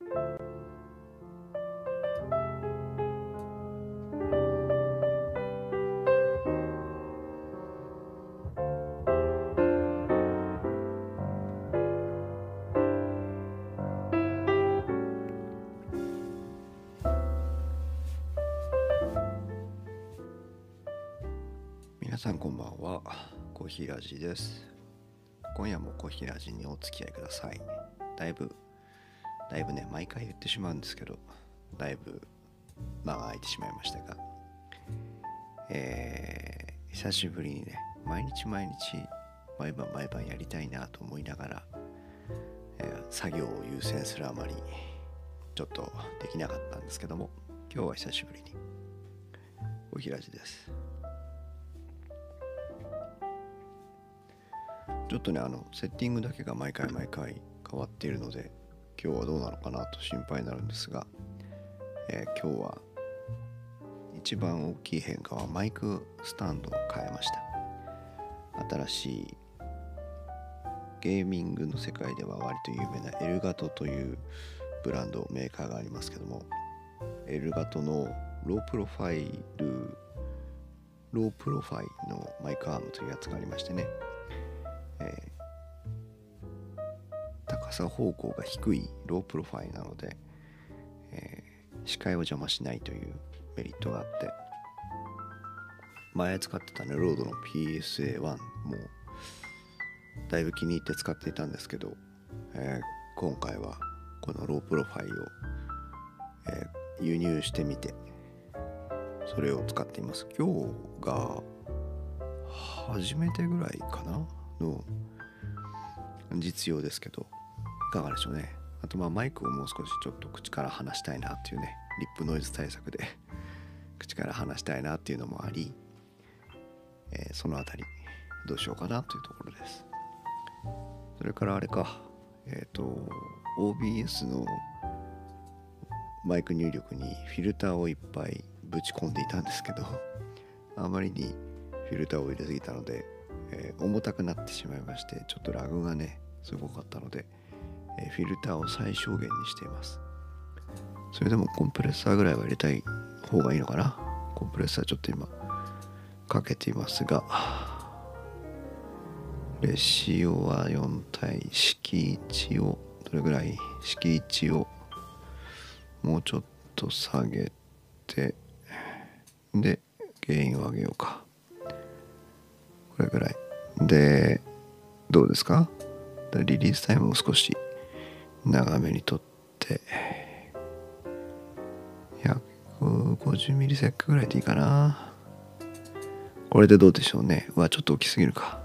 皆さんこんばんは。コーヒーラジです。今夜もコーヒーラジにお付き合いください。だいぶだいぶね毎回言ってしまうんですけどだいぶ間が空いてしまいましたがえー、久しぶりにね毎日毎日毎晩毎晩やりたいなと思いながら、えー作業を優先するあまりちょっとできなかったんですけども今日は久しぶりにコーヒーラジです。ちょっとねあのセッティングだけが毎回毎回変わっているので今日はどうなのかなと心配になるんですが、えー今日は一番大きい変化はマイクスタンドを変えました。新しいゲーミングの世界では割と有名な Elgato というブランドメーカーがありますけども Elgato の low profile low profile のマイクアームというやつがありましてね高さ方向が低い low profile なので、えー視界を邪魔しないというメリットがあって前使ってたね RODE の PSA1 もだいぶ気に入って使っていたんですけど、えー今回はこの low profile を、えー輸入してみてそれを使っています。今日が初めてぐらいかなの実用ですけどいかがでしょうね。あとまあマイクをもう少しちょっと口から離したいなっていうねリップノイズ対策で 口から離したいなっていうのもあり、えーそのあたりどうしようかなというところです。それからあれかえっ、と OBS のマイク入力にフィルターをいっぱいぶち込んでいたんですけど あまりにフィルターを入れすぎたので、えー重たくなってしまいましてちょっとラグがねすごかったので、フィルターを最小限にしています。それでもコンプレッサーぐらいは入れたい方がいいのかな？コンプレッサーちょっと今かけていますが。レシオは4対敷地をどれぐらい？敷地をもうちょっと下げてで原因を上げようか。これぐらい。でどうですか？リリースタイムを少し長めにとって150ミリセックぐらいでいいかな。これでどうでしょうね。うわちょっと大きすぎるか。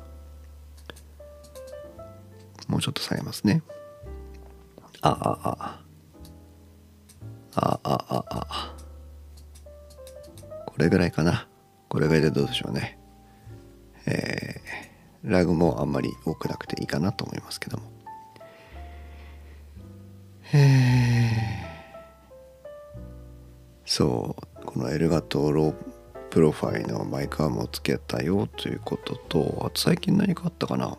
もうちょっと下げますね。ああああ。ああああ。これぐらいかな。これぐらいでどうでしょうね。えー、ラグもあんまり多くなくていいかなと思いますけども、そうこの Elgato low profile のマイクアームをつけたよということとあと最近何かあったかな。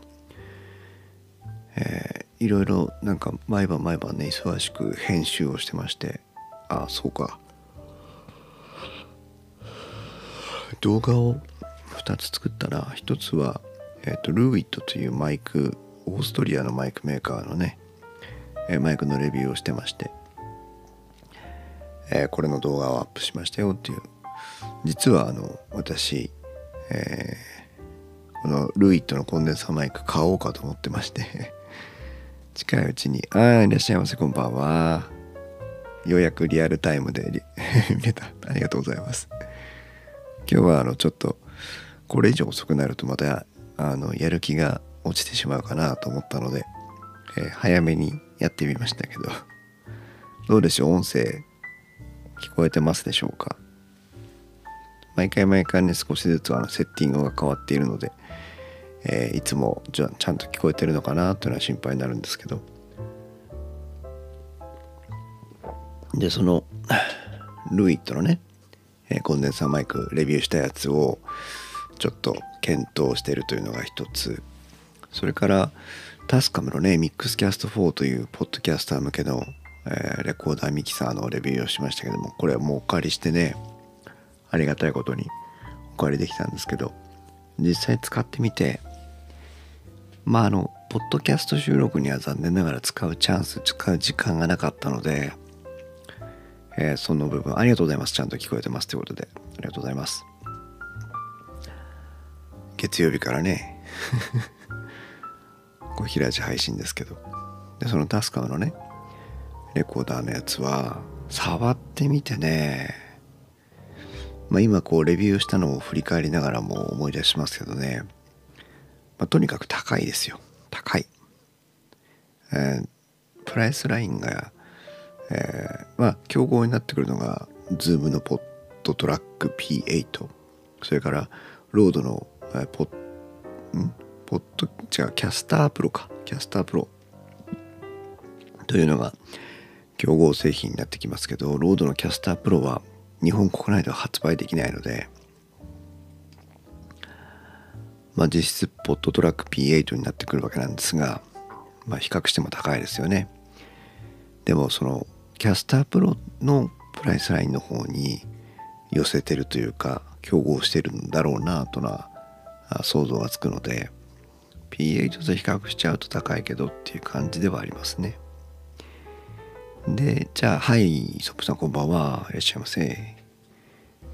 えーいろいろなんか毎晩毎晩ね忙しく編集をしてまして。ああそうか。動画を2つ作ったら1つは、えー、と LEWITT というマイクオーストリアのマイクメーカーのね、えマイクのレビューをしてまして、えこれの動画をアップしましたよっていう。実はあの私、えーこのルイットのコンデンサーマイク買おうかと思ってまして 近いうちに「ああいらっしゃいませこんばんは」ようやくリアルタイムで 見れた。ありがとうございます。今日はあのちょっとこれ以上遅くなるとまたあのやる気が落ちてしまうかなと思ったので、えー早めにやってみましたけど。どうでしょう？音声聞こえてますでしょうか？毎回毎回ね少しずつあのセッティングが変わっているので、えーいつもじゃちゃんと聞こえてるのかな？というのは心配になるんですけど。でそのルイットのね、えーコンデンサーマイクレビューしたやつをちょっと検討しているというのが一つ。それからタスカムのねミックスキャスト4というポッドキャスター向けのえー、レコーダーミキサーのレビューをしましたけどもこれはもうお借りしてねありがたいことにお借りできたんですけど実際使ってみてまああのポッドキャスト収録には残念ながら使うチャンス使う時間がなかったので、えー、その部分ありがとうございます。ちゃんと聞こえてますということでありがとうございます。月曜日からね。こう平地配信ですけど。でそのタスカーのねレコーダーのやつは触ってみてね。まあ今こうレビューしたのを振り返りながらも思い出しますけどね、まあ、とにかく高いですよ。高い、えー、プライスラインが、えー、まあ競合になってくるのが Zoom のポットトラック P8 それから RODE の、えー、ポッん？ポッド違う Caster Pro か。 Caster Pro。というのが競合製品になってきますけど RODE の Caster Pro は日本国内では発売できないのでまあ実質ポットトラック P8 になってくるわけなんですがまあ比較しても高いですよね。でもそのキャスタープロのプライスラインの方に寄せてるというか競合してるんだろうなとな想像がつくので P8 と比較しちゃうと高いけどっていう感じではありますねで、じゃあ、はい、ソップさんこんばんは。いらっしゃいませ。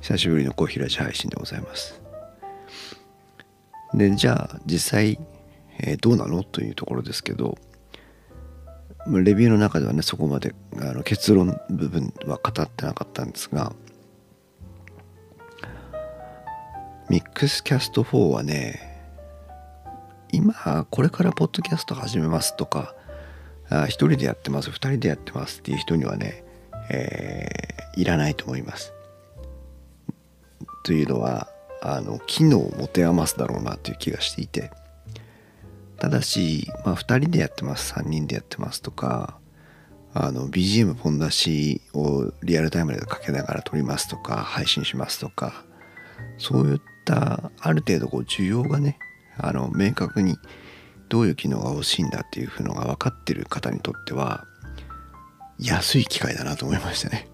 久しぶりのコーヒーラジ配信でございます。で、じゃあ、実際、えー、どうなのというところですけど、レビューの中ではね、そこまであの結論部分は語ってなかったんですが、ミックスキャスト4はね、今、これからポッドキャスト始めますとか、あ1人でやってます2人でやってますっていう人にはね、えー、いらないと思います。というのはあの機能を持て余すだろうなという気がしていてただし、まあ、2人でやってます3人でやってますとかあの BGM ポン出しをリアルタイムでかけながら撮りますとか配信しますとかそういったある程度こう需要がねあの明確にどういう機能が欲しいんだっていうのが分かってる方にとっては安い機械だなと思いましたね。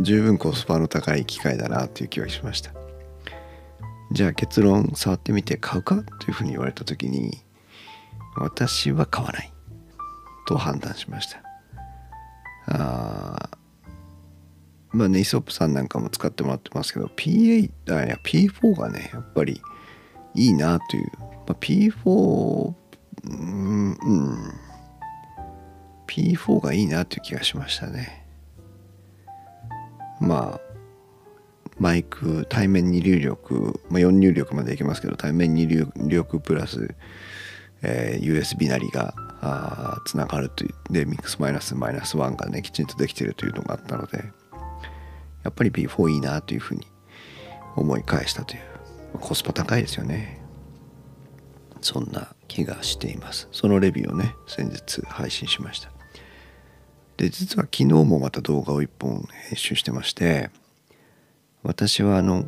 十分コスパの高い機械だなっていう気がしました。じゃあ結論触ってみて買うかというふうに言われた時に私は買わないと判断しました。あまあねイソップさんなんかも使ってもらってますけど P8 あいや P4 がねやっぱりいいなという。まあ、P4 うん、うん、P4 がいいなという気がしましたね。まあマイク対面入力、まあ、4入力までいけますけど対面入力プラス、えー、USB なりがつながるという。でミックスマイナスマイナス1がねきちんとできてるというのがあったのでやっぱり P4 いいなというふうに思い返したという。コスパ高いですよね。そんな気がしています。そのレビューをね先日配信しました。で実は昨日もまた動画を1本編集してまして私はあの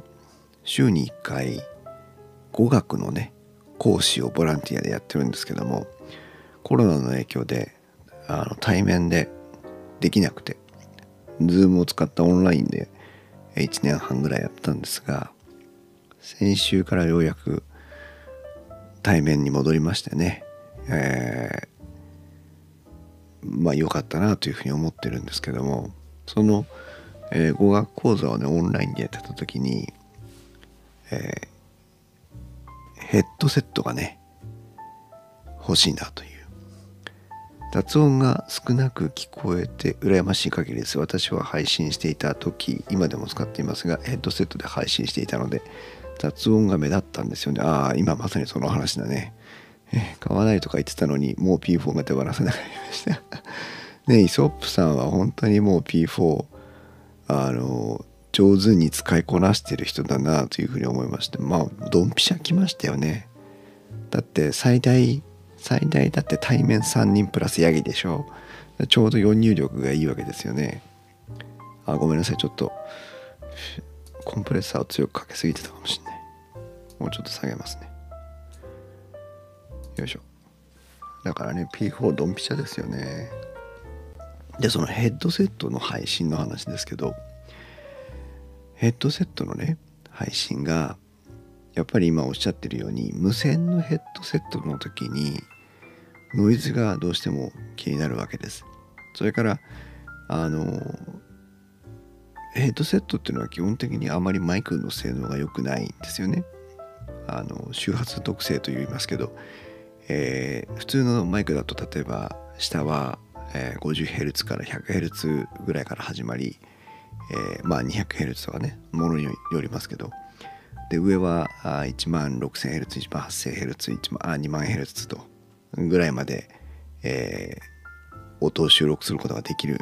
週に1回語学のね講師をボランティアでやってるんですけどもコロナの影響であの対面でできなくて Zoom を使ったオンラインで1年半ぐらいやったんですが先週からようやく対面に戻りましてね、えー、まあ良かったなというふうに思ってるんですけども。その、えー、語学講座をねオンラインでやってた時に、えー、ヘッドセットがね欲しいなという。雑音が少なく聞こえて羨ましい限りです。私は配信していた時今でも使っていますがヘッドセットで配信していたので雑音が目立ったんですよね。ああ、今まさにその話だね。え買わないとか言ってたのに、もう P4 が手放せなくなりました。ねイソップさんは本当にもう P4、あの、上手に使いこなしてる人だなというふうに思いまして、まあ、ドンピシャ来ましたよね。だって最大、最大だって対面3人プラスヤギでしょ。ちょうど4入力がいいわけですよね。あ、ごめんなさい。ちょっと、コンプレッサーを強くかけすぎてたかもしれない。もうちょっと下げますね。よいしょ。だからね P4 ドンピシャですよね。でそのヘッドセットの配信の話ですけどヘッドセットのね配信がやっぱり今おっしゃってるように無線のヘッドセットの時にノイズがどうしても気になるわけです。それからあのヘッドセットっていうのは基本的にあまりマイクの性能が良くないんですよねあの周波数特性と言いますけど、えー、普通のマイクだと例えば下は、えー、50Hz から 100Hz ぐらいから始まり、えー、まあ 200Hz とかねものによりますけどで上は1万 6000Hz、1万 8000Hz、1万あ2万 Hz とぐらいまで、えー、音を収録することができる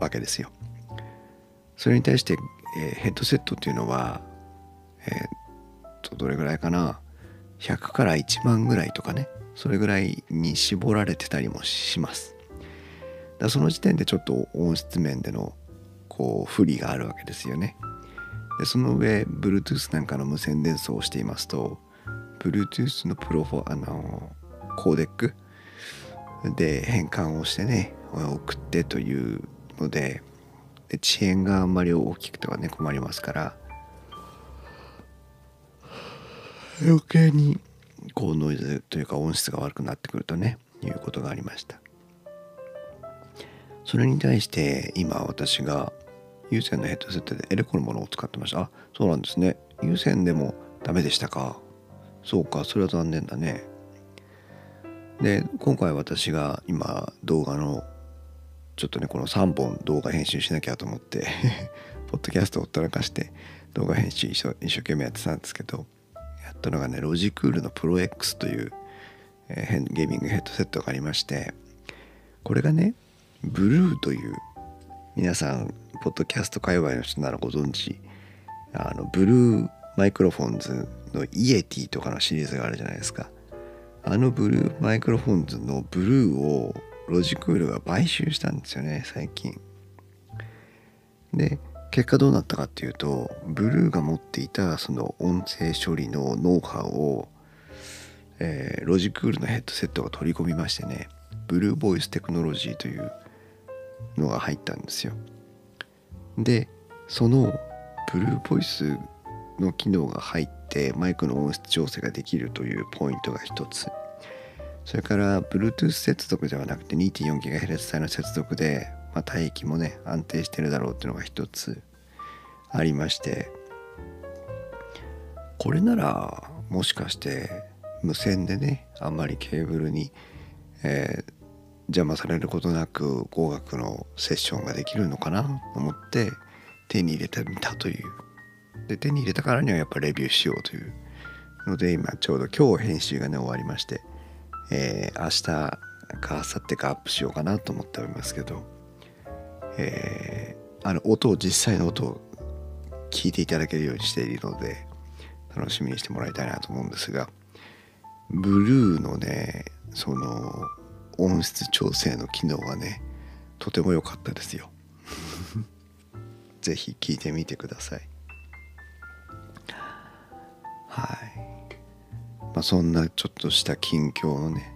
わけですよ。それに対して、えー、ヘッドセットっていうのは、えー、とどれぐらいかな？100から1万ぐらいとかねそれぐらいに絞られてたりもします。だその時点でちょっと音質面でのこう不利があるわけですよね。でその上 Bluetooth なんかの無線伝送をしていますと Bluetooth のプロフォあのコーデックで変換をしてね送ってというのでで遅延があんまり大きくてはね困りますから。余計にこうノイズというか音質が悪くなってくるとねいうことがありました。それに対して今私が有線のヘッドセットでエレコのものを使ってました。あそうなんですね。有線でもダメでしたか。そうかそれは残念だね。で今回私が今動画のちょっとねこの3本動画編集しなきゃと思って ポッドキャストをほったらかして動画編集一生懸命やってたんですけどやったのがねロジクールのプロ X という、えー、ゲーミングヘッドセットがありましてこれがねブルーという皆さんポッドキャスト界隈の人ならご存知あのブルーマイクロフォンズのイエティとかのシリーズがあるじゃないですか。あのブルーマイクロフォンズのブルーをロジクールが買収したんですよね最近。で結果どうなったかっていうとブルーが持っていたその音声処理のノウハウを、えー、ロジクールのヘッドセットが取り込みましてねブルーボイステクノロジーというのが入ったんですよ。でそのブルーボイスの機能が入ってマイクの音質調整ができるというポイントが一つ。それから Bluetooth 接続ではなくて 2.4GHz 帯の接続で、まあ、帯域もね安定してるだろうっていうのが一つありましてこれならもしかして無線でねあんまりケーブルに、えー、邪魔されることなく語学のセッションができるのかなと思って手に入れてみたという。で手に入れたからにはやっぱレビューしようというので今ちょうど今日編集がね終わりましてえー、明日か明後日かアップしようかなと思っておりますけど、えー、あの音を実際の音を聞いていただけるようにしているので楽しみにしてもらいたいなと思うんですがブルーのねその音質調整の機能がねとても良かったですよ。是非聞いてみてください。はい。まあ、そんなちょっとした近況のね。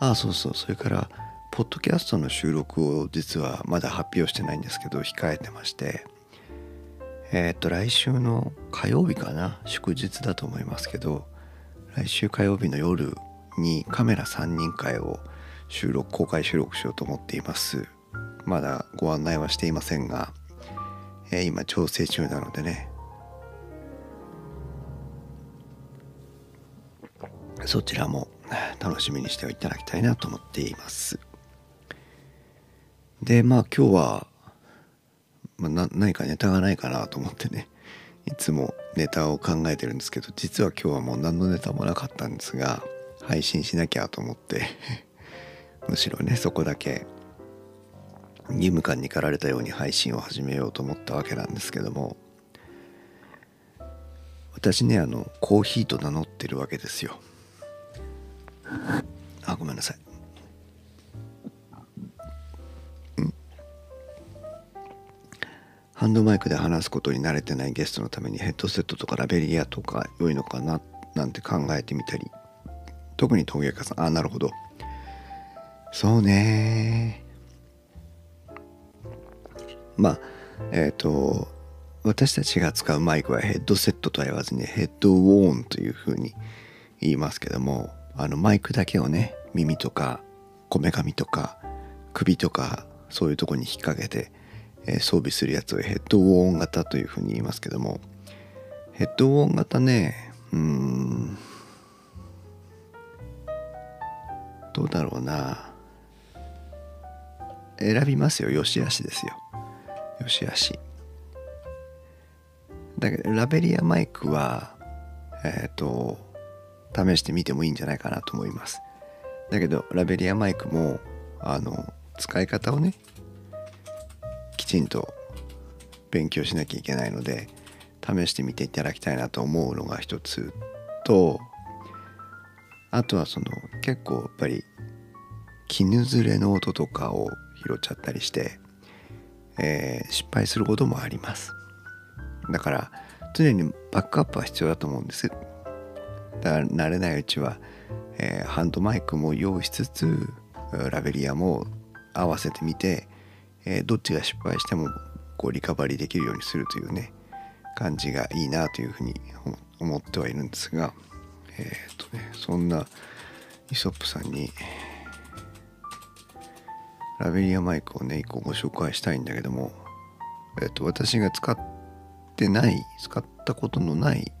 ああそうそう。それからポッドキャストの収録を実はまだ発表してないんですけど控えてまして。えっ、と来週の火曜日かな？祝日だと思いますけど来週火曜日の夜にカメラ3人会を収録公開収録しようと思っています。まだご案内はしていませんが、えー、今調整中なのでねそちらも楽しみにしていただきたいなと思っています。でまあ今日は、まあ、何かネタがないかなと思ってね いつもネタを考えてるんですけど実は今日はもう何のネタもなかったんですが配信しなきゃと思って むしろねそこだけ義務感に駆られたように配信を始めようと思ったわけなんですけども私ねあのコーヒーと名乗ってるわけですよ。あごめんなさい。ん。ハンドマイクで話すことに慣れてないゲストのためにヘッドセットとかラベリアとか良いのかななんて考えてみたり。特に峠かさん。あなるほど。そうね。まあえっ、と私たちが使うマイクはヘッドセットとは言わずにヘッドウォーンというふうに言いますけどもあのマイクだけをね耳とかこめかみとか首とかそういうとこに引っ掛けて、えー装備するやつをヘッドウォーン型というふうに言いますけども。ヘッドウォーン型ねうんどうだろうな。選びますよ。よしあしですよ。よしあし。だけどラベリアマイクはえっ、と試してみてもいいんじゃないかなと思います。だけどラベリアマイクもあの使い方をねきちんと勉強しなきゃいけないので試してみていただきたいなと思うのが一つとあとはその結構やっぱり絹ずれの音とかを拾っちゃったりして、えー失敗することもあります。だから常にバックアップは必要だと思うんです。だ慣れないうちは、えーハンドマイクも用意しつつラベリアも合わせてみて、えーどっちが失敗してもこうリカバリーできるようにするというね感じがいいなというふうに思ってはいるんですがえっ、とねそんなイソップさんにラベリアマイクをね一個ご紹介したいんだけども、えっと私が使ってない使ったことのない、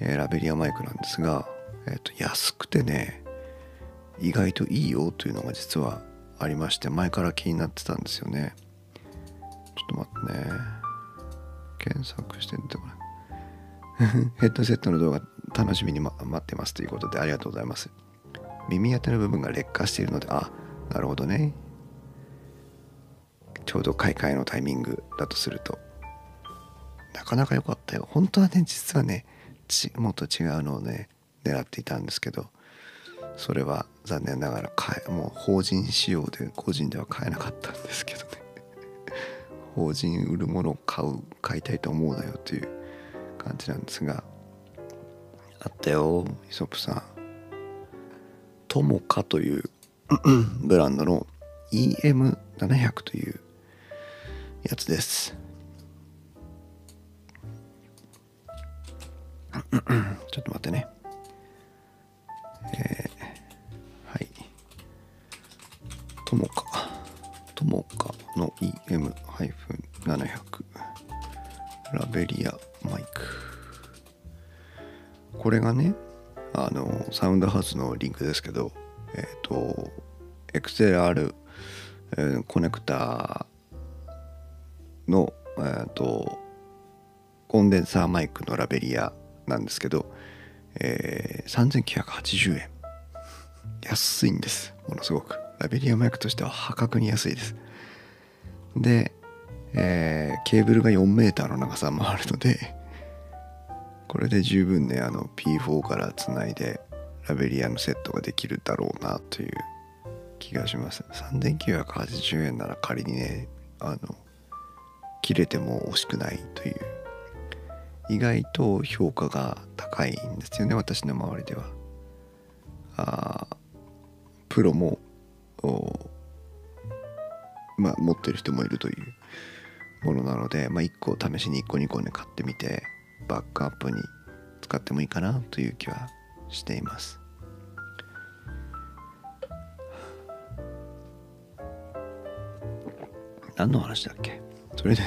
えーラベリアマイクなんですが、えっと安くてね意外といいよというのが実はありまして前から気になってたんですよね。ちょっと待ってね。検索してみてもらう ヘッドセットの動画楽しみに、ま、待ってます。ということでありがとうございます。耳当ての部分が劣化しているのであなるほどね。ちょうど買い替えのタイミングだとすると。なかなか良かったよ。本当はね実はねちもっと違うのをね狙っていたんですけどそれは残念ながら買えもう法人仕様で個人では買えなかったんですけどね。法人売るものを買う買いたいと思うなよという感じなんですが。あったよ。イソップさんトモカというブランドの EM700 というやつですちょっと待ってね。えーはい。トモカトモカの EM-700 ラベリアマイク。これがねあのサウンドハウスのリンクですけどえっ、と XLR、えーコネクタのえー、とコンデンサーマイクのラベリアなんですけど、えー、3980円。安いんです。ものすごく。ラベリアマイクとしては破格に安いです。で、えーケーブルが 4m の長さもあるのでこれで十分ねあの P4 からつないでラベリアのセットができるだろうなという気がします。3980円なら仮にねあの切れても惜しくないという意外と評価が高いんですよね私の周りでは。あープロもまあ持ってる人もいるというものなので、まあ、1個試しに1個2個ね買ってみてバックアップに使ってもいいかなという気はしています。何の話だっけ？それで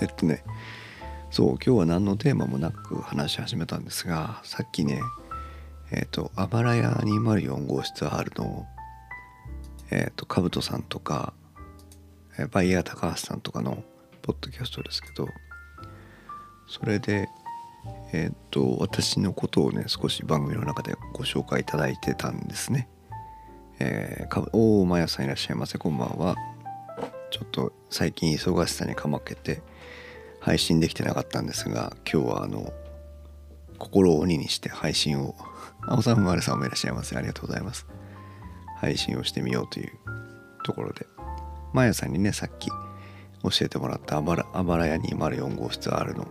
えっとねそう今日は何のテーマもなく話し始めたんですがさっきねえっ、とあばらや204号室 R のえっ、とかぶとさんとかえバイヤー高橋さんとかのポッドキャストですけどそれでえっ、と私のことをね少し番組の中でご紹介いただいてたんですね。えー、かおおまやさんいらっしゃいませこんばんは。ちょっと最近忙しさにかまけて配信できてなかったんですが今日はあの心を鬼にして配信を青さんまるさんもいらっしゃいませありがとうございます。配信をしてみようというところでまやさんにねさっき教えてもらったあばらあばらや204号室 R の、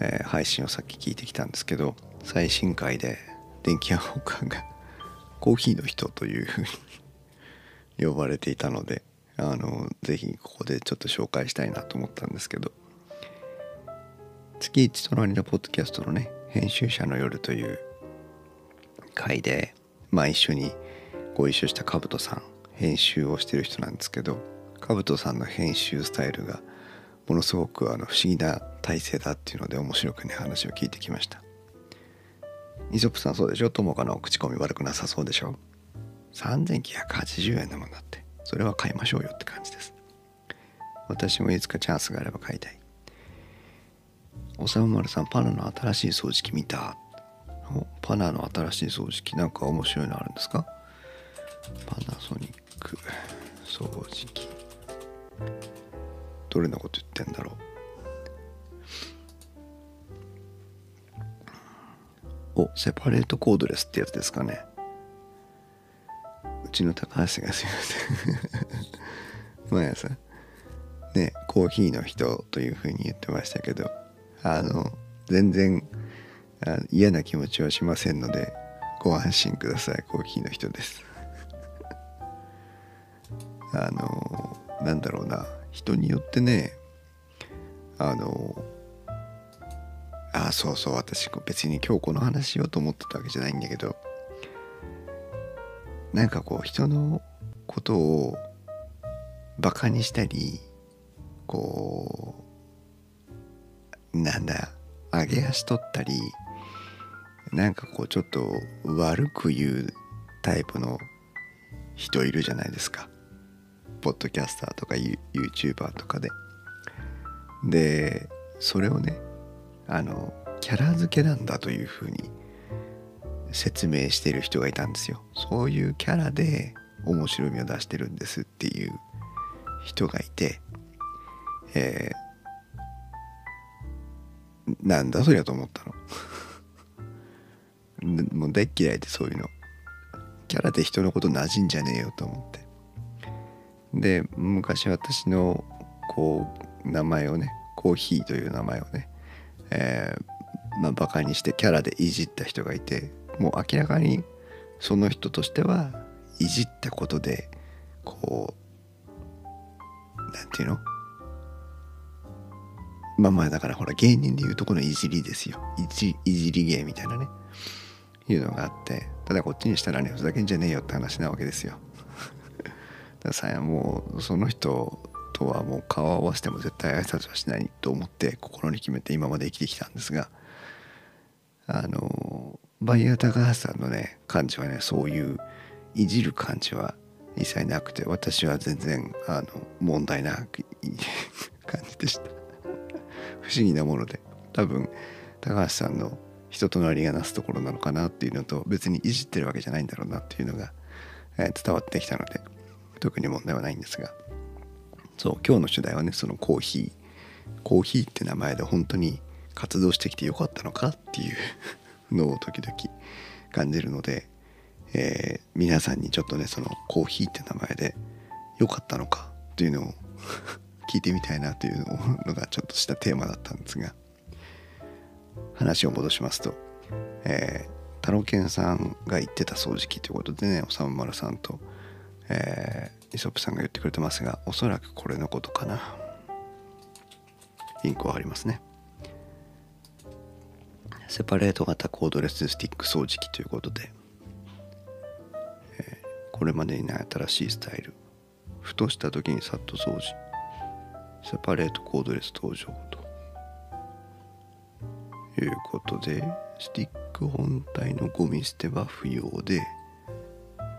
えー配信をさっき聞いてきたんですけど最新回で電気屋ウォーカーがコーヒーの人というふうに 呼ばれていたので、あのぜひここでちょっと紹介したいなと思ったんですけど月一隣のポッドキャストのね編集者の夜という回でまあ一緒にご一緒したカブトさん編集をしてる人なんですけどカブトさんの編集スタイルがものすごくあの不思議な体制だっていうので面白くね話を聞いてきました。イソップさんそうでしょ？友果の口コミ悪くなさそうでしょ？3980円だもんだって。それは買いましょうよって感じです。私もいつかチャンスがあれば買いたい。おさむまるさんパナの新しい掃除機見た。パナの新しい掃除機なんか面白いのあるんですか？パナソニック掃除機。どれのこと言ってんだろう？おセパレートコードレスってやつですかね。うちの高橋がすいません。毎朝ねコーヒーの人というふうに言ってましたけど。あの全然嫌な気持ちはしませんのでご安心ください。コーヒーの人です。あのなんだろうな。人によってねあのあそうそう私別に今日この話しようと思ってたわけじゃないんだけどなんかこう人のことをバカにしたりこうなんだ上げ足取ったりなんかこうちょっと悪く言うタイプの人いるじゃないですか。ポッドキャスターとか YouTuber とかで。でそれをねあのキャラ付けなんだというふうに説明してる人がいたんですよ。そういうキャラで面白みを出してるんですっていう人がいてえ、なんだそりゃと思ったの。もう大っ嫌いでそういうの。キャラで人のこと馴染んじゃねえよと思って。で昔私のこう名前をねコーヒーという名前をね、えー、まあバカにしてキャラでいじった人がいてもう明らかにその人としてはいじったことでこうなんていうの？まあまあだからほら芸人でいうとこのいじりですよ。いじいじり芸みたいなね。いうのがあって。ただこっちにしたらねふざけんじゃねえよって話なわけですよ。だからさもうその人とはもう顔を合わせても絶対挨拶はしないと思って心に決めて今まで生きてきたんですが。あのバイヤー高橋さんのね感じはねそういういじる感じは一切なくて私は全然あの問題なく 感じでした。不思議なもので多分高橋さんの人となりがなすところなのかなっていうのと別にいじってるわけじゃないんだろうなっていうのが、えー、伝わってきたので特に問題はないんですがそう今日の主題はねそのコーヒー。コーヒーって名前で本当に活動してきてよかったのかっていう のを時々感じるので、えー、皆さんにちょっとねそのコーヒーって名前でよかったのかっていうのを聞いてみたいなというのがちょっとしたテーマだったんですが話を戻しますと、えー、タロケンさんが言ってた掃除機ということでねおさむまるさんとえー、イソップさんが言ってくれてますがおそらくこれのことかな。インクはありますね。セパレート型コードレススティック掃除機ということで、えー、これまでにない新しいスタイルふとした時にさっと掃除セパレートコードレス登場と。いうことでスティック本体のゴミ捨ては不要で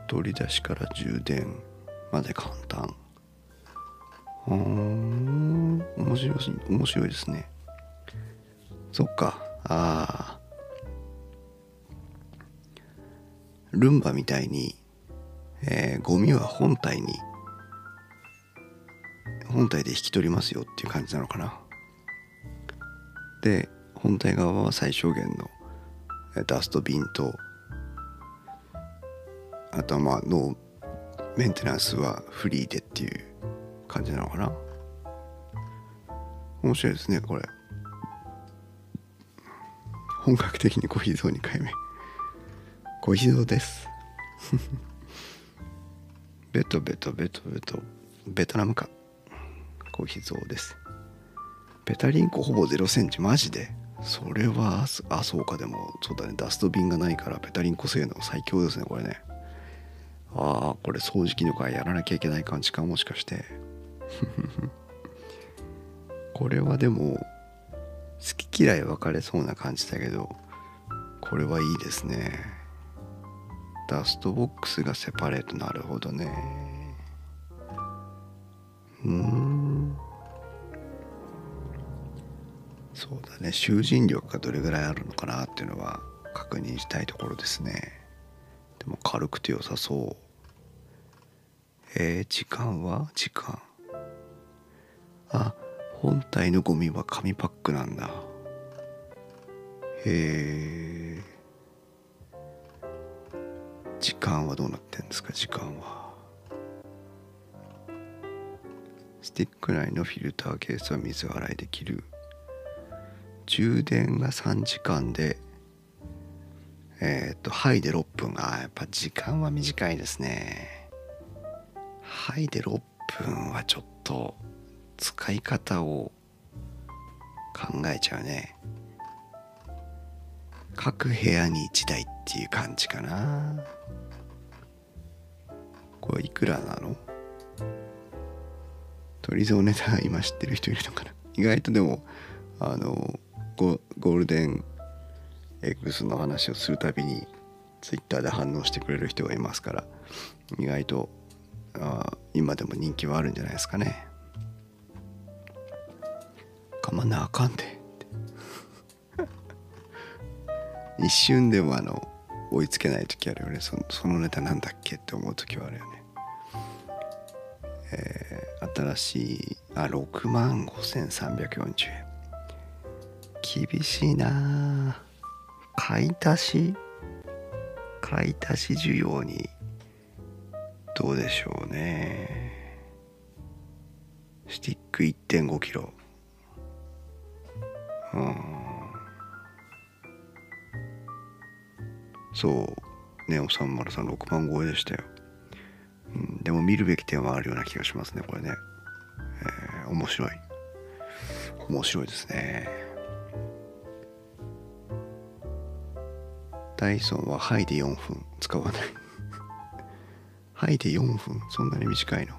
取り出しから充電まで簡単。うん面白い面白いですね。そっか。ああルンバみたいに、えー、ゴミは本体に本体で引き取りますよっていう感じなのかな。で本体側は最小限のダストビンとあとはまあのメンテナンスはフリーでっていう感じなのかな。面白いですねこれ。本格的にコーヒー像2回目コーヒー像です。ベトベトベトベト。ベトナムか。コヒー像です。ペタリンコほぼ0センチ。マジで？それはあそうか。でもそうだね。ダストビンがないからペタリンコ性能最強ですねこれね。ああこれ掃除機の会やらなきゃいけない感じかもしかして。これはでも好き嫌い分かれそうな感じだけどこれはいいですね。ダストボックスがセパレート。なるほどね。うん。そうだね。囚人力がどれぐらいあるのかなっていうのは確認したいところですね。でも軽くて良さそう。えー、時間は？時間。あ本体のゴミは紙パックなんだ。へえ時間はどうなってんですか？時間は。スティック内のフィルターケースは水洗いできる。充電が3時間でえっ、とはいで6分。あやっぱ時間は短いですね。はいで6分はちょっと使い方を考えちゃうね。各部屋に1台っていう感じかな。これいくらなの？鳥蔵ネタ今知ってる人いるのかな？意外とでもあのゴールデンエッグスの話をするたびにツイッターで反応してくれる人がいますから意外とあ今でも人気はあるんじゃないですかね。かまなあかんで 一瞬でもあの追いつけない時あるよねそそのネタなんだっけ？って思う時はあるよね。えー、新しいあ6万5340円厳しいな。買い足し？買い足し需要に。どうでしょうね。スティック1 5キロ。うん。そう。ねおさんまさん6万超えでしたよ、うん、でも見るべき点はあるような気がしますねこれね、えー、面白い。面白いですね。ダイソンはハイで4分使わない。ハイで4分？そんなに短いの？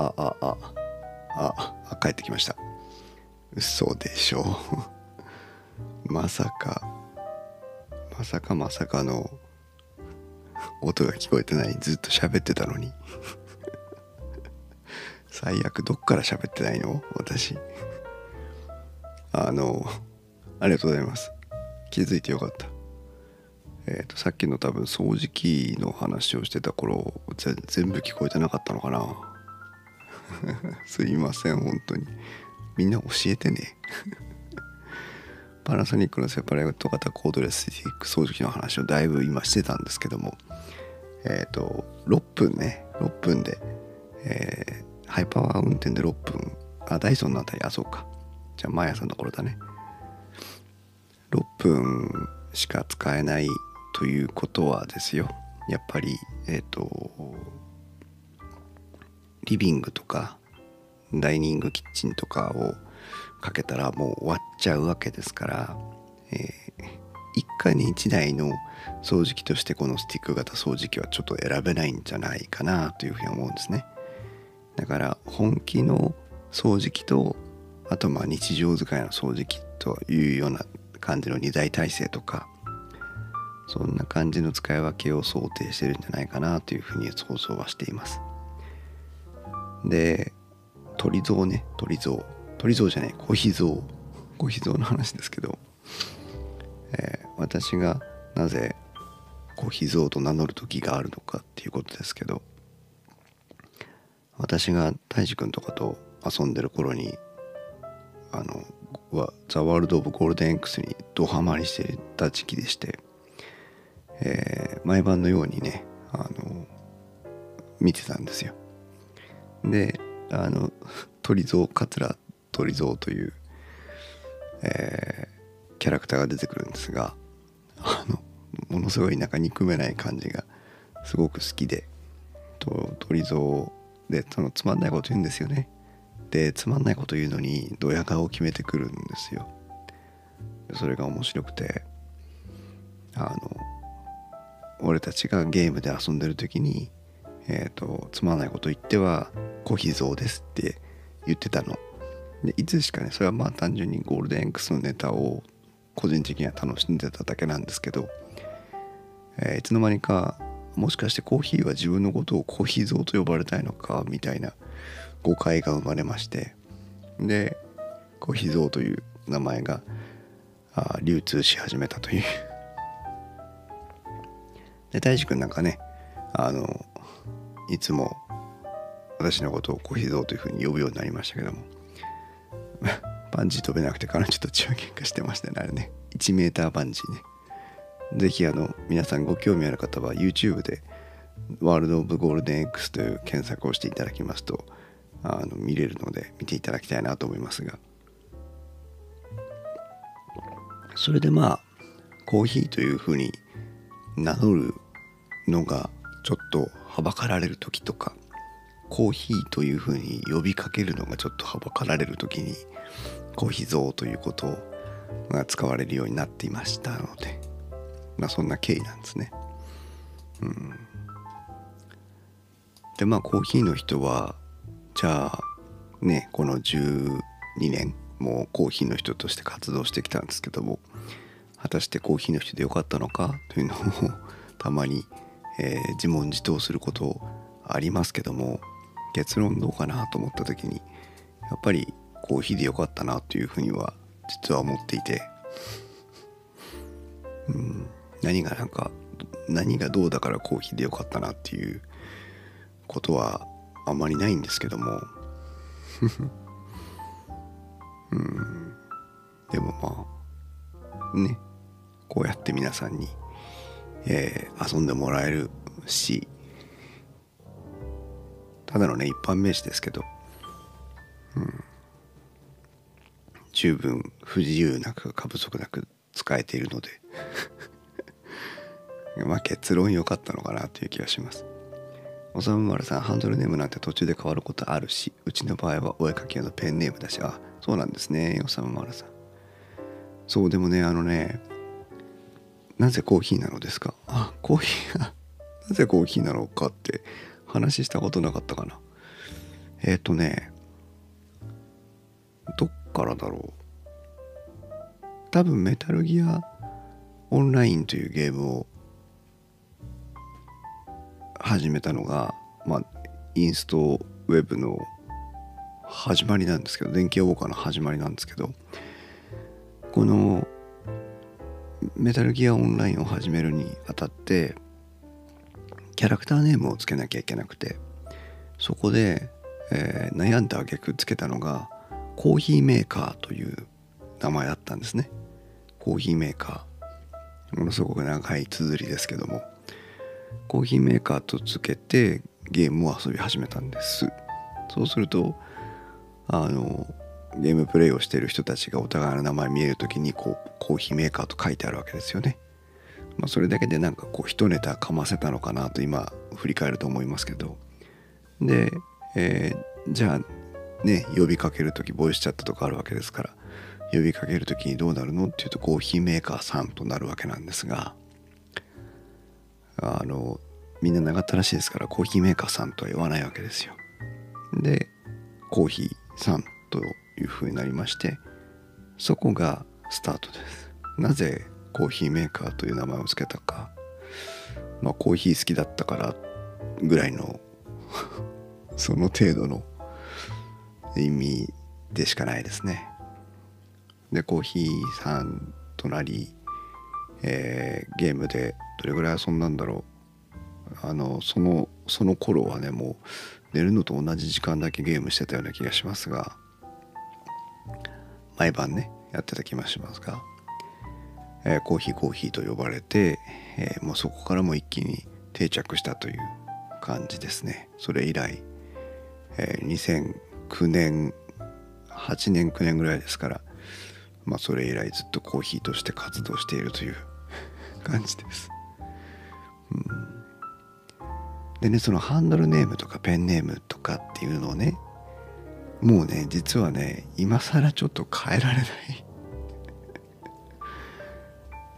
あ、あ、あ、あ、あ、帰ってきました。嘘でしょ。まさか、まさかまさかの音が聞こえてない。ずっと喋ってたのに。最悪どっから喋ってないの？私。あのありがとうございます。気づいてよかった。えっ、ー、とさっきの多分掃除機の話をしてた頃全部聞こえてなかったのかな。すいません本当に。みんな教えてね。パナソニックのセパレート型コードレスティック掃除機の話をだいぶ今してたんですけども。えっ、ー、と6分ね。6分で、えー、ハイパワー運転で6分。あダイソンのあたり。あそうか。じゃあ毎朝のところだね。6分しか使えないということはですよ。やっぱりえっ、ー、とリビングとかダイニングキッチンとかをかけたらもう終わっちゃうわけですから、えー、一家に一台の掃除機としてこのスティック型掃除機はちょっと選べないんじゃないかなというふうに思うんですね。だから本気の掃除機とあとまあ日常使いの掃除機というような感じの2台体制とかそんな感じの使い分けを想定してるんじゃないかなというふうに想像はしています。で鳥像ね鳥像鳥像じゃない小秘像小秘像の話ですけど、えー、私がなぜ小秘蔵と名乗る時があるのかっていうことですけど。私が泰治君とかと遊んでる頃にあのは「ザ・ワールド・オブ・ゴールデン X」にドハマりしてた時期でして、えー、毎晩のようにねあの見てたんですよ。であの鳥蔵桂鳥蔵という、えー、キャラクターが出てくるんですがあのものすごいなんか憎めない感じがすごく好きでと鳥蔵でそのつまんないこと言うんですよね。でつまんないこと言うのにドヤ顔を決めてくるんですよ。それが面白くてあの俺たちがゲームで遊んでる時にえ、ー、とつまんないこと言っては「小秘蔵です」って言ってたの。でいつしかねそれはまあ単純にゴールデン X のネタを個人的には楽しんでただけなんですけど、えー、いつの間にかもしかしてコーヒーは自分のことをコーヒー像と呼ばれたいのかみたいな誤解が生まれましてでコーヒー像という名前があ流通し始めたという。で大志くんなんかねあのいつも私のことをコーヒーというふうに呼ぶようになりましたけども バンジー飛べなくて彼女と血は喧嘩してましたねあれね。1メーターバンジーね。ぜひあの皆さんご興味ある方は YouTube でワールド・オブ・ゴールデン X という検索をしていただきますとあの見れるので見ていただきたいなと思いますが。それでまあコーヒーというふうに名乗るのがちょっとはばかられる時とかコーヒーというふうに呼びかけるのがちょっとはばかられる時にコーヒー像ということが使われるようになっていましたのでまあそんな経緯なんですね。うん、でまあコーヒーの人はじゃあねこの12年もうコーヒーの人として活動してきたんですけども果たしてコーヒーの人でよかったのかというのをたまに、えー、自問自答することありますけども結論どうかなと思った時にやっぱりコーヒーでよかったなというふうには実は思っていて、うん、何がなんか何がどうだからコーヒーでよかったなっていうことはあんまりないんですけども。うん。でもまあね。こうやって皆さんに、えー、遊んでもらえるし、ただのね一般名詞ですけど、うん、十分不自由なく過不足なく使えているので まあ結論良かったのかなという気がします。おさむまるさんハンドルネームなんて途中で変わることあるしうちの場合はお絵かき用のペンネームだしあそうなんですねおさむまるさん。そうでもねあのねなぜコーヒーなのですか？あコーヒーが なぜコーヒーなのかって話したことなかったかな？えっ、ー、とねどっからだろう？多分メタルギアオンラインというゲームを始めたのがまあインストウェブの始まりなんですけど電気ウォーカーの始まりなんですけどこのメタルギアオンラインを始めるにあたってキャラクターネームをつけなきゃいけなくてそこで、えー、悩んだ挙句つけたのがコーヒーメーカーという名前だったんですね。コーヒーメーカー。ものすごく長い綴りですけども。コーヒーメーカーとつけてゲームを遊び始めたんです。そうするとあのゲームプレイをしている人たちがお互いの名前見える時にこうコーヒーメーカーと書いてあるわけですよね。まあ、それだけでなんかこう一ネタかませたのかなと今振り返ると思いますけどで、えー、じゃあね呼びかける時ボイスチャットとかあるわけですから呼びかける時にどうなるのっていうとコーヒーメーカーさんとなるわけなんですがあのみんな長ったらしいですからコーヒーメーカーさんとは言わないわけですよ。でコーヒーさんというふうになりましてそこがスタートです。なぜコーヒーメーカーという名前を付けたか。まあコーヒー好きだったからぐらいの その程度の意味でしかないですね。でコーヒーさんとなり、えー、ゲームでどれぐらい遊んだんだろう。あのそのその頃はねもう寝るのと同じ時間だけゲームしてたような気がしますが毎晩ねやってた気がしますが、えー、コーヒーコーヒーと呼ばれて、えー、もうそこからも一気に定着したという感じですね。それ以来、えー、2009年8年9年ぐらいですからまあそれ以来ずっとコーヒーとして活動しているという 感じです、うん。でねそのハンドルネームとかペンネームとかっていうのをねもうね実はね今更ちょっと変えられない。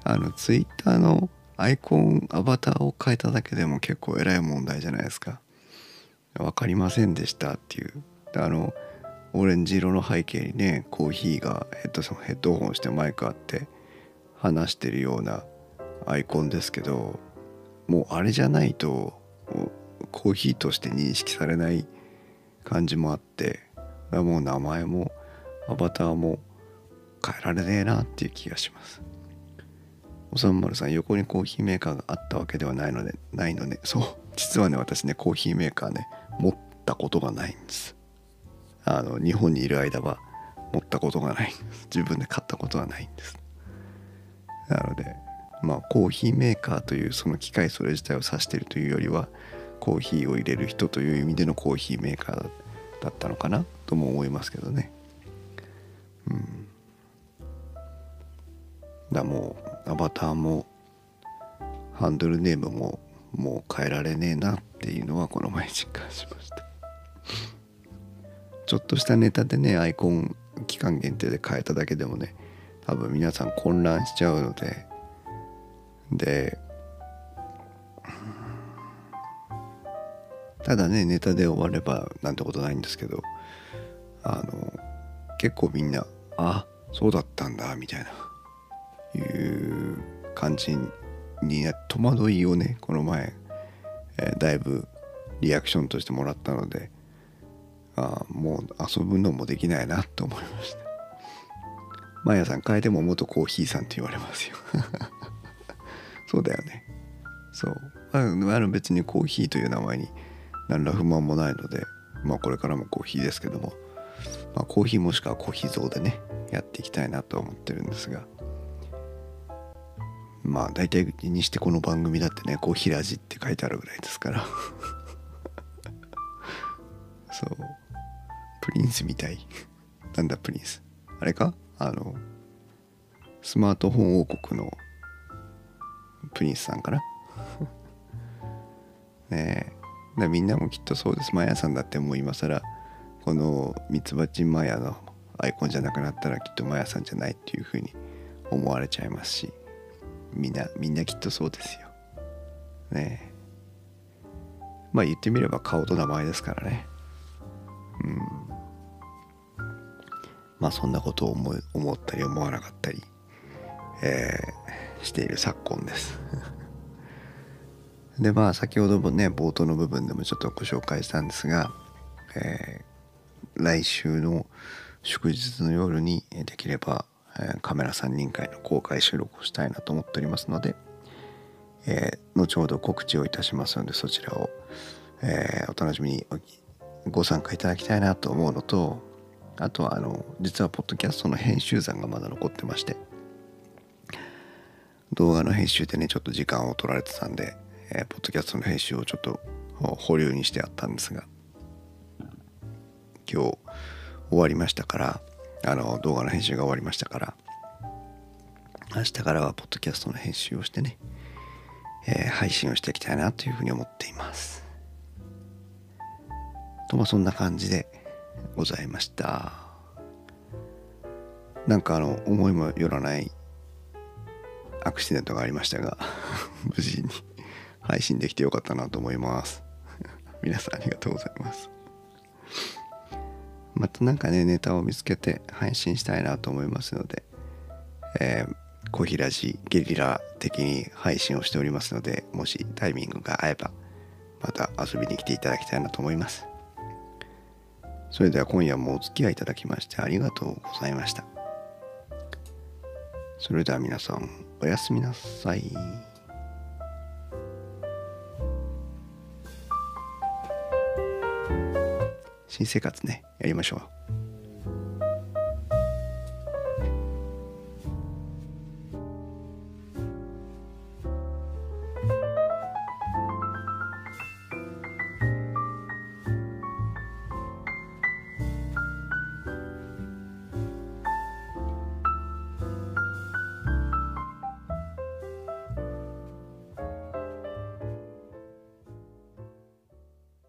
あのツイッターのアイコンアバターを変えただけでも結構えらい問題じゃないですか。分かりませんでしたっていう。あのオレンジ色の背景にねコーヒーがヘッドヘッドホンしてマイクあって話してるようなアイコンですけどもうあれじゃないとコーヒーとして認識されない感じもあってもう名前もアバターも変えられねえなっていう気がします。おさんまるさん横にコーヒーメーカーがあったわけではないのでないのでそう実はね私ねコーヒーメーカーね持ったことがないんです。あの日本にいる間は持ったことがない自分で買ったことはないんです。なのでまあコーヒーメーカーというその機械それ自体を指しているというよりはコーヒーを入れる人という意味でのコーヒーメーカーだったのかな。とも思いますけどね。うん。だもうアバターもハンドルネームももう変えられねえなっていうのはこの前実感しました。ちょっとしたネタでねアイコン期間限定で変えただけでもね多分皆さん混乱しちゃうので。でただねネタで終わればなんてことないんですけどあの結構みんな「あ。そうだったんだ」みたいないう感じに戸惑いをねこの前、えー、だいぶリアクションとしてもらったのであもう遊ぶのもできないなと思いました。マヤさん変えても元コーヒーさんって言われますよ。そうだよね。そう。あの別にコーヒーという名前に何ら不満もないのでまあこれからもコーヒーですけども、まあ、コーヒーもしくはコーヒー像でねやっていきたいなと思ってるんですが。まあ大体にしてこの番組だってねコーヒーラジって書いてあるぐらいですから。そう。プリンスみたい。なんだプリンス？あれか？あのスマートフォン王国のプリンスさんかな？ねえ。みんなもきっとそうです。マヤさんだってもう今更このミツバチマヤのアイコンじゃなくなったらきっとマヤさんじゃないっていうふうに思われちゃいますしみんなみんなきっとそうですよ。ねえ。まあ言ってみれば顔と名前ですからね。うん。まあそんなことを思思ったり思わなかったり、えー、している昨今です。でまあ先ほどもね冒頭の部分でもちょっとご紹介したんですが、え来週の祝日の夜にできれば、カメラ3人会の公開収録をしたいなと思っておりますので、えー、後ほど告知をいたしますのでそちらを、えー、お楽しみにご参加いただきたいなと思うのとあとはあの実はポッドキャストの編集残がまだ残ってまして動画の編集でねちょっと時間を取られてたんで、えー、ポッドキャストの編集をちょっと保留にしてあったんですが今日終わりましたからあの動画の編集が終わりましたから明日からはポッドキャストの編集をしてね、えー、配信をしていきたいなというふうに思っています。とまあそんな感じでございました。なんかあの思いもよらないアクシデントがありましたが 無事に配信できてよかったなと思います。皆さんありがとうございます。また何かねネタを見つけて配信したいなと思いますので、えー、小平寺ゲリラ的に配信をしておりますのでもしタイミングが合えばまた遊びに来ていただきたいなと思いますそれでは今夜もお付き合いいただきましてありがとうございましたそれでは皆さんおやすみなさい。新生活ねやりましょう。